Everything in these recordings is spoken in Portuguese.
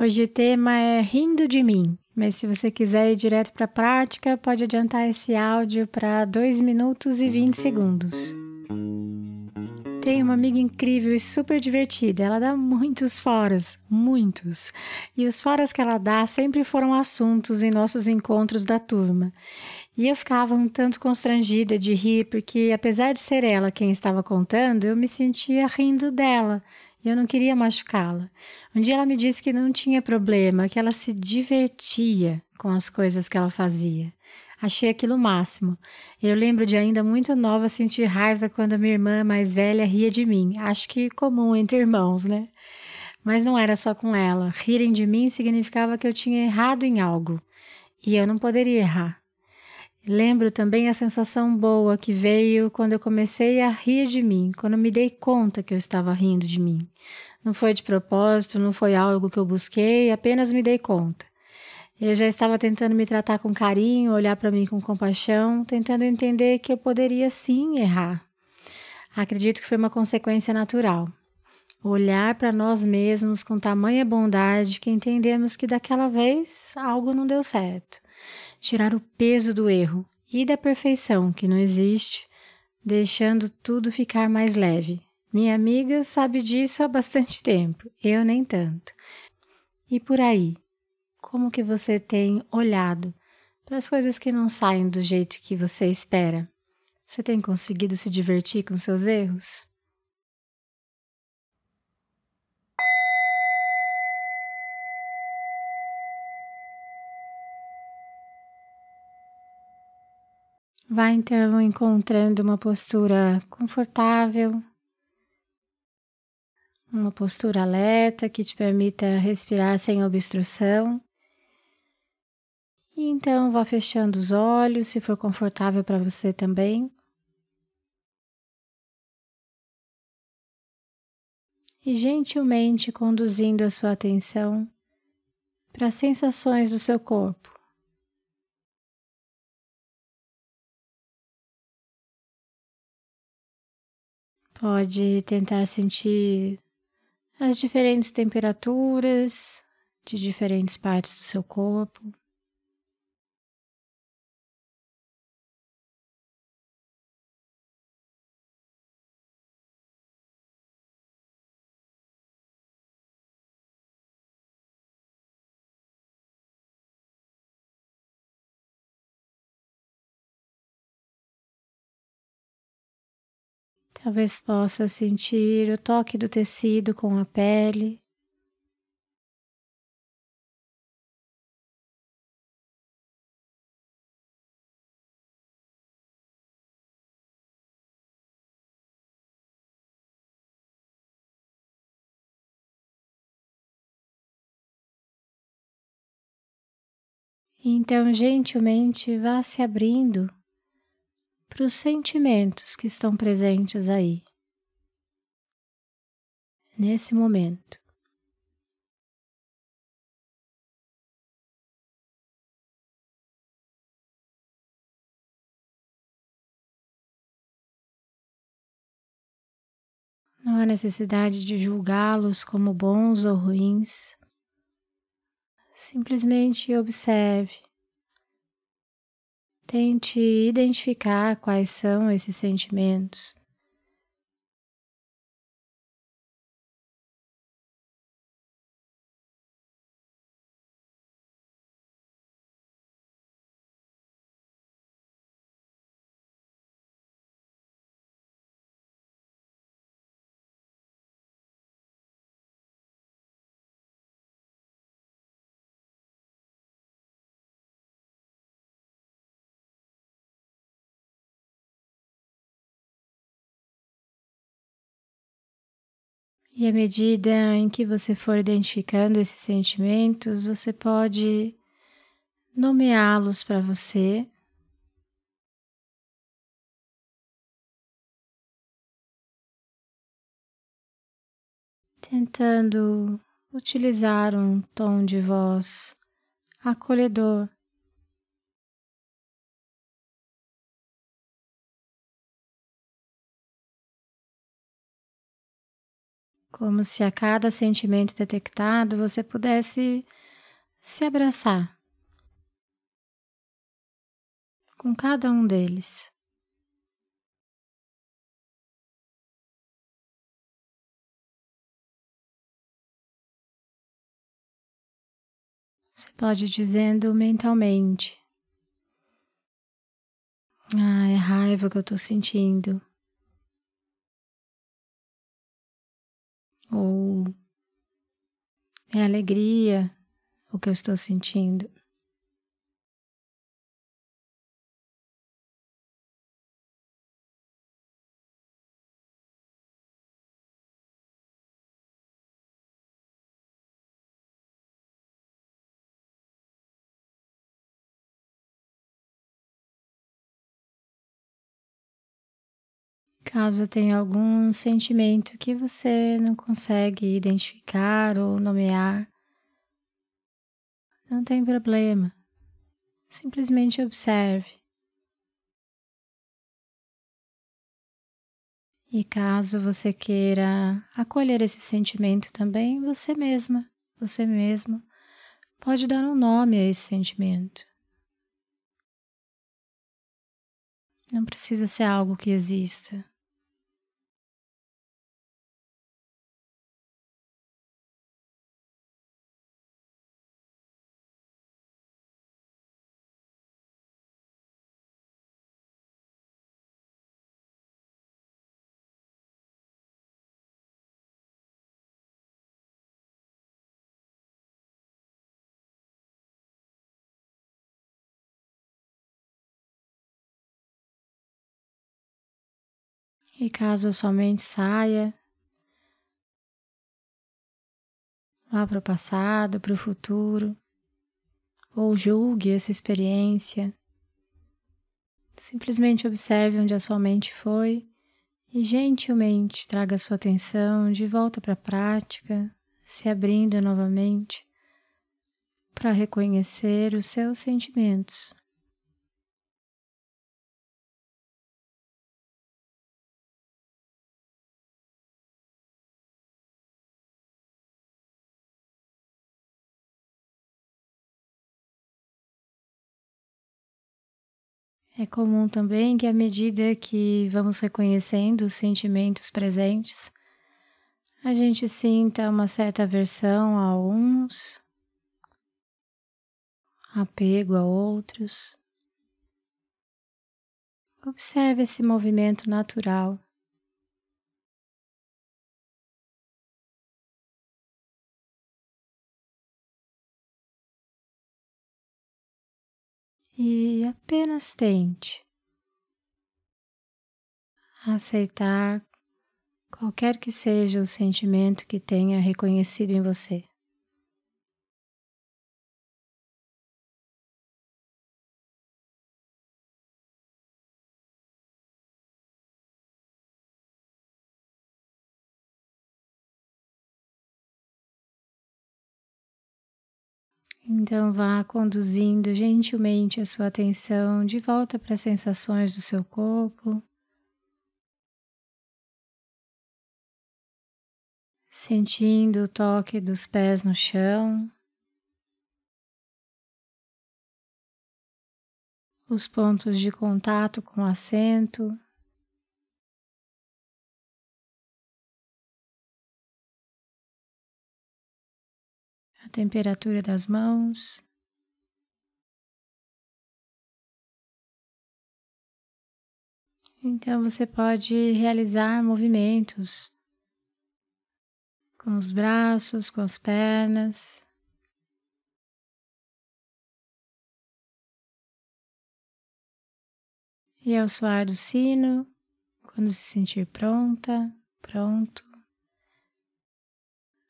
Hoje o tema é Rindo de mim, mas se você quiser ir direto para a prática, pode adiantar esse áudio para 2 minutos e 20 segundos. Tenho uma amiga incrível e super divertida. Ela dá muitos foras, muitos. E os foras que ela dá sempre foram assuntos em nossos encontros da turma. E eu ficava um tanto constrangida de rir, porque apesar de ser ela quem estava contando, eu me sentia rindo dela e eu não queria machucá-la. Um dia ela me disse que não tinha problema, que ela se divertia com as coisas que ela fazia. Achei aquilo máximo. Eu lembro de ainda muito nova sentir raiva quando a minha irmã mais velha ria de mim. Acho que comum entre irmãos, né? Mas não era só com ela. Rirem de mim significava que eu tinha errado em algo. E eu não poderia errar. Lembro também a sensação boa que veio quando eu comecei a rir de mim, quando me dei conta que eu estava rindo de mim. Não foi de propósito, não foi algo que eu busquei, apenas me dei conta. Eu já estava tentando me tratar com carinho, olhar para mim com compaixão, tentando entender que eu poderia sim errar. Acredito que foi uma consequência natural. Olhar para nós mesmos com tamanha bondade que entendemos que daquela vez algo não deu certo tirar o peso do erro e da perfeição que não existe, deixando tudo ficar mais leve. Minha amiga sabe disso há bastante tempo, eu nem tanto. E por aí, como que você tem olhado para as coisas que não saem do jeito que você espera? Você tem conseguido se divertir com seus erros? Vai então encontrando uma postura confortável, uma postura alerta que te permita respirar sem obstrução. E então vá fechando os olhos, se for confortável para você também. E gentilmente conduzindo a sua atenção para as sensações do seu corpo. Pode tentar sentir as diferentes temperaturas de diferentes partes do seu corpo. Talvez possa sentir o toque do tecido com a pele. Então, gentilmente, vá se abrindo para os sentimentos que estão presentes aí, nesse momento. Não há necessidade de julgá-los como bons ou ruins. Simplesmente observe Tente identificar quais são esses sentimentos. E à medida em que você for identificando esses sentimentos, você pode nomeá-los para você. Tentando utilizar um tom de voz acolhedor. Como se a cada sentimento detectado você pudesse se abraçar com cada um deles. Você pode ir dizendo mentalmente: Ah, é raiva que eu estou sentindo. Ou é alegria o que eu estou sentindo. Caso tenha algum sentimento que você não consegue identificar ou nomear, não tem problema. Simplesmente observe. E caso você queira acolher esse sentimento também, você mesma, você mesmo, pode dar um nome a esse sentimento. Não precisa ser algo que exista. E caso a sua mente saia lá para o passado, para o futuro, ou julgue essa experiência, simplesmente observe onde a sua mente foi e gentilmente traga a sua atenção de volta para a prática, se abrindo novamente para reconhecer os seus sentimentos. É comum também que, à medida que vamos reconhecendo os sentimentos presentes, a gente sinta uma certa aversão a uns, apego a outros. Observe esse movimento natural. E apenas tente aceitar qualquer que seja o sentimento que tenha reconhecido em você. Então vá conduzindo gentilmente a sua atenção de volta para as sensações do seu corpo. Sentindo o toque dos pés no chão, os pontos de contato com o assento. Temperatura das mãos. Então você pode realizar movimentos com os braços, com as pernas. E ao soar do sino, quando se sentir pronta, pronto,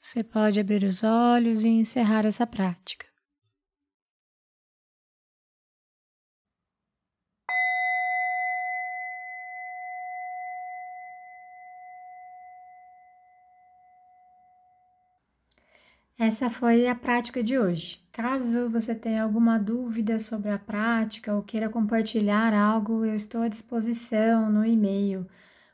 você pode abrir os olhos e encerrar essa prática. Essa foi a prática de hoje. Caso você tenha alguma dúvida sobre a prática ou queira compartilhar algo, eu estou à disposição no e-mail